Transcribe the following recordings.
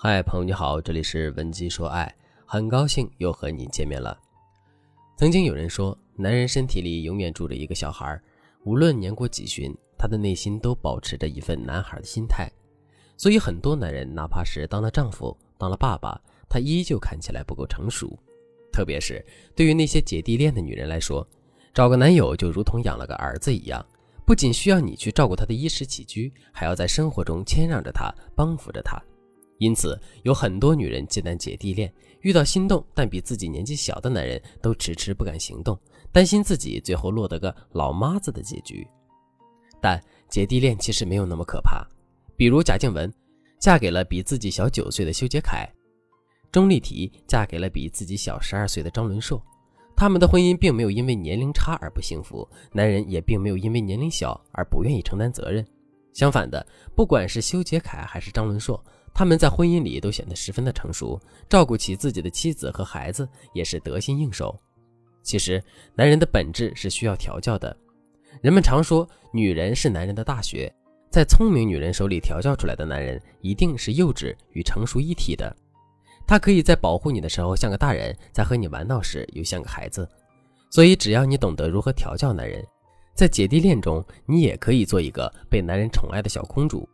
嗨，朋友你好，这里是文姬说爱，很高兴又和你见面了。曾经有人说，男人身体里永远住着一个小孩，无论年过几旬，他的内心都保持着一份男孩的心态。所以，很多男人哪怕是当了丈夫、当了爸爸，他依旧看起来不够成熟。特别是对于那些姐弟恋的女人来说，找个男友就如同养了个儿子一样，不仅需要你去照顾他的衣食起居，还要在生活中谦让着他，帮扶着他。因此，有很多女人忌惮姐弟恋，遇到心动但比自己年纪小的男人，都迟迟不敢行动，担心自己最后落得个老妈子的结局。但姐弟恋其实没有那么可怕，比如贾静雯嫁给了比自己小九岁的修杰楷，钟丽缇嫁给了比自己小十二岁的张伦硕，他们的婚姻并没有因为年龄差而不幸福，男人也并没有因为年龄小而不愿意承担责任。相反的，不管是修杰楷还是张伦硕。他们在婚姻里都显得十分的成熟，照顾起自己的妻子和孩子也是得心应手。其实，男人的本质是需要调教的。人们常说，女人是男人的大学，在聪明女人手里调教出来的男人，一定是幼稚与成熟一体的。他可以在保护你的时候像个大人，在和你玩闹时又像个孩子。所以，只要你懂得如何调教男人，在姐弟恋中，你也可以做一个被男人宠爱的小公主。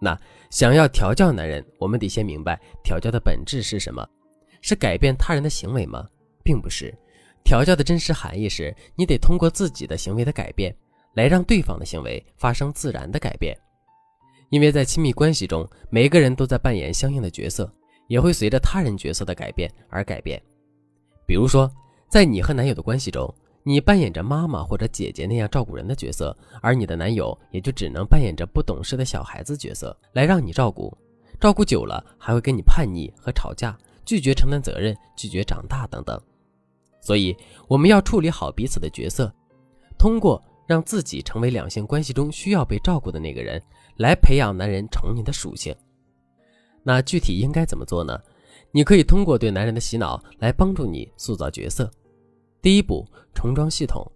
那想要调教男人，我们得先明白调教的本质是什么？是改变他人的行为吗？并不是。调教的真实含义是你得通过自己的行为的改变，来让对方的行为发生自然的改变。因为在亲密关系中，每个人都在扮演相应的角色，也会随着他人角色的改变而改变。比如说，在你和男友的关系中。你扮演着妈妈或者姐姐那样照顾人的角色，而你的男友也就只能扮演着不懂事的小孩子角色来让你照顾。照顾久了，还会跟你叛逆和吵架，拒绝承担责任，拒绝长大等等。所以，我们要处理好彼此的角色，通过让自己成为两性关系中需要被照顾的那个人，来培养男人宠你的属性。那具体应该怎么做呢？你可以通过对男人的洗脑来帮助你塑造角色。第一步，重装系统。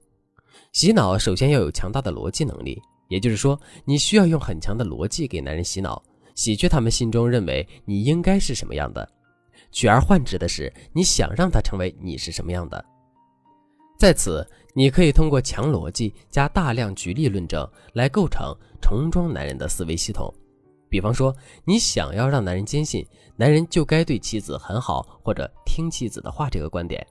洗脑首先要有强大的逻辑能力，也就是说，你需要用很强的逻辑给男人洗脑，洗去他们心中认为你应该是什么样的，取而换之的是你想让他成为你是什么样的。在此，你可以通过强逻辑加大量举例论证来构成重装男人的思维系统。比方说，你想要让男人坚信男人就该对妻子很好，或者听妻子的话这个观点。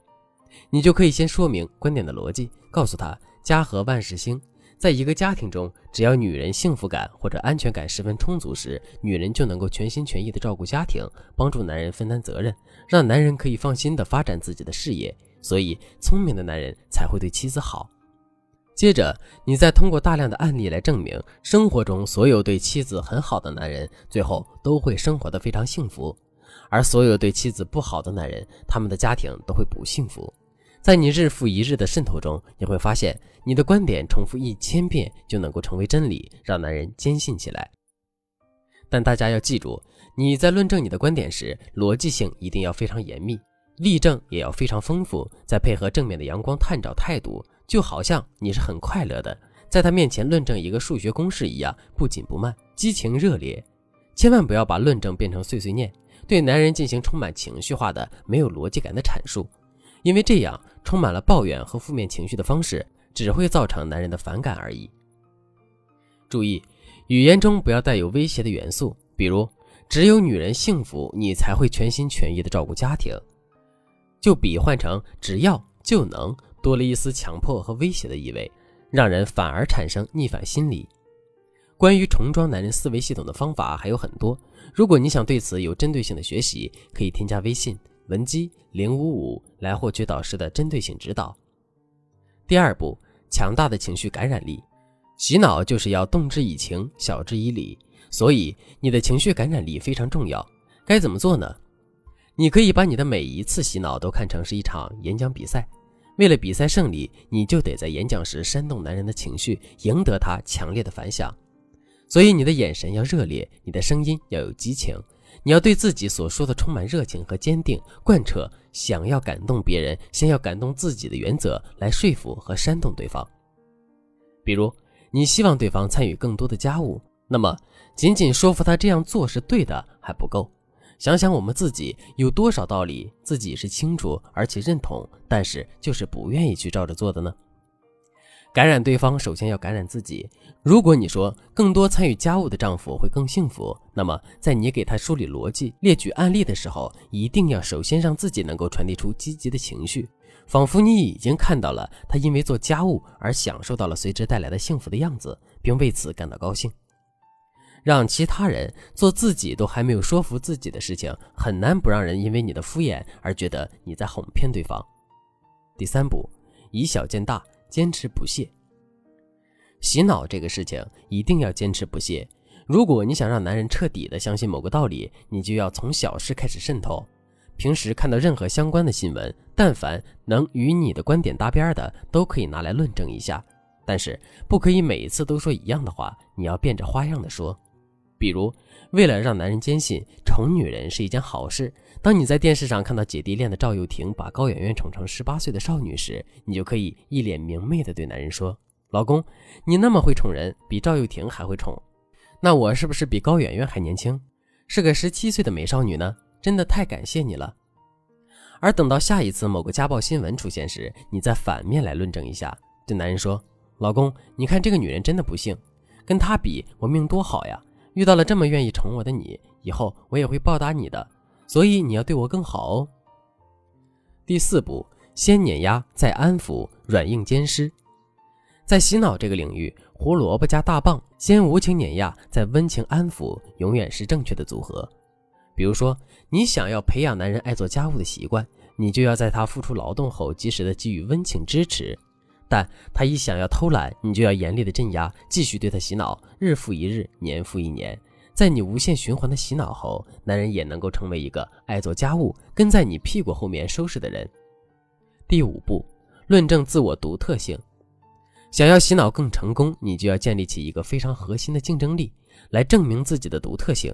你就可以先说明观点的逻辑，告诉他家和万事兴。在一个家庭中，只要女人幸福感或者安全感十分充足时，女人就能够全心全意地照顾家庭，帮助男人分担责任，让男人可以放心地发展自己的事业。所以，聪明的男人才会对妻子好。接着，你再通过大量的案例来证明，生活中所有对妻子很好的男人，最后都会生活得非常幸福。而所有对妻子不好的男人，他们的家庭都会不幸福。在你日复一日的渗透中，你会发现你的观点重复一千遍就能够成为真理，让男人坚信起来。但大家要记住，你在论证你的观点时，逻辑性一定要非常严密，例证也要非常丰富，再配合正面的阳光探照态度，就好像你是很快乐的，在他面前论证一个数学公式一样，不紧不慢，激情热烈。千万不要把论证变成碎碎念。对男人进行充满情绪化的、没有逻辑感的阐述，因为这样充满了抱怨和负面情绪的方式，只会造成男人的反感而已。注意，语言中不要带有威胁的元素，比如“只有女人幸福，你才会全心全意的照顾家庭”，就比换成“只要就能”，多了一丝强迫和威胁的意味，让人反而产生逆反心理。关于重装男人思维系统的方法还有很多。如果你想对此有针对性的学习，可以添加微信文姬零五五来获取导师的针对性指导。第二步，强大的情绪感染力，洗脑就是要动之以情，晓之以理，所以你的情绪感染力非常重要。该怎么做呢？你可以把你的每一次洗脑都看成是一场演讲比赛，为了比赛胜利，你就得在演讲时煽动男人的情绪，赢得他强烈的反响。所以你的眼神要热烈，你的声音要有激情，你要对自己所说的充满热情和坚定，贯彻想要感动别人，先要感动自己的原则来说服和煽动对方。比如，你希望对方参与更多的家务，那么仅仅说服他这样做是对的还不够，想想我们自己有多少道理自己是清楚而且认同，但是就是不愿意去照着做的呢？感染对方，首先要感染自己。如果你说更多参与家务的丈夫会更幸福，那么在你给他梳理逻辑、列举案例的时候，一定要首先让自己能够传递出积极的情绪，仿佛你已经看到了他因为做家务而享受到了随之带来的幸福的样子，并为此感到高兴。让其他人做自己都还没有说服自己的事情，很难不让人因为你的敷衍而觉得你在哄骗对方。第三步，以小见大。坚持不懈，洗脑这个事情一定要坚持不懈。如果你想让男人彻底的相信某个道理，你就要从小事开始渗透。平时看到任何相关的新闻，但凡能与你的观点搭边的，都可以拿来论证一下。但是不可以每一次都说一样的话，你要变着花样的说。比如，为了让男人坚信宠女人是一件好事，当你在电视上看到姐弟恋的赵又廷把高圆圆宠成十八岁的少女时，你就可以一脸明媚地对男人说：“老公，你那么会宠人，比赵又廷还会宠，那我是不是比高圆圆还年轻，是个十七岁的美少女呢？真的太感谢你了。”而等到下一次某个家暴新闻出现时，你再反面来论证一下，对男人说：“老公，你看这个女人真的不幸，跟她比，我命多好呀。”遇到了这么愿意宠我的你，以后我也会报答你的，所以你要对我更好哦。第四步，先碾压再安抚，软硬兼施。在洗脑这个领域，胡萝卜加大棒，先无情碾压，再温情安抚，永远是正确的组合。比如说，你想要培养男人爱做家务的习惯，你就要在他付出劳动后，及时的给予温情支持。但他一想要偷懒，你就要严厉的镇压，继续对他洗脑，日复一日，年复一年。在你无限循环的洗脑后，男人也能够成为一个爱做家务、跟在你屁股后面收拾的人。第五步，论证自我独特性。想要洗脑更成功，你就要建立起一个非常核心的竞争力，来证明自己的独特性。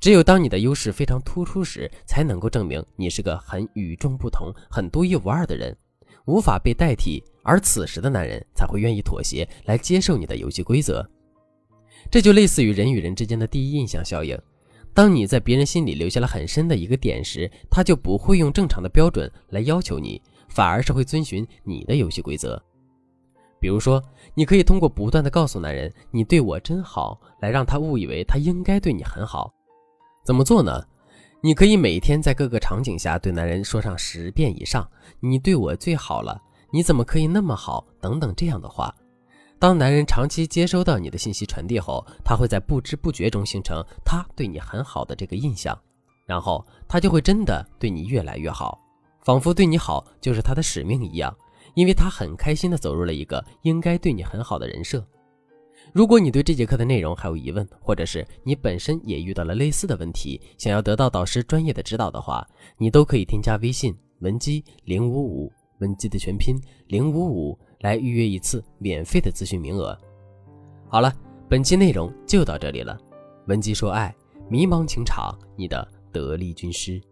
只有当你的优势非常突出时，才能够证明你是个很与众不同、很独一无二的人。无法被代替，而此时的男人才会愿意妥协来接受你的游戏规则。这就类似于人与人之间的第一印象效应。当你在别人心里留下了很深的一个点时，他就不会用正常的标准来要求你，反而是会遵循你的游戏规则。比如说，你可以通过不断的告诉男人“你对我真好”，来让他误以为他应该对你很好。怎么做呢？你可以每天在各个场景下对男人说上十遍以上“你对我最好了，你怎么可以那么好”等等这样的话。当男人长期接收到你的信息传递后，他会在不知不觉中形成他对你很好的这个印象，然后他就会真的对你越来越好，仿佛对你好就是他的使命一样，因为他很开心的走入了一个应该对你很好的人设。如果你对这节课的内容还有疑问，或者是你本身也遇到了类似的问题，想要得到导师专业的指导的话，你都可以添加微信文姬零五五，文姬的全拼零五五，来预约一次免费的咨询名额。好了，本期内容就到这里了。文姬说爱，迷茫情场，你的得力军师。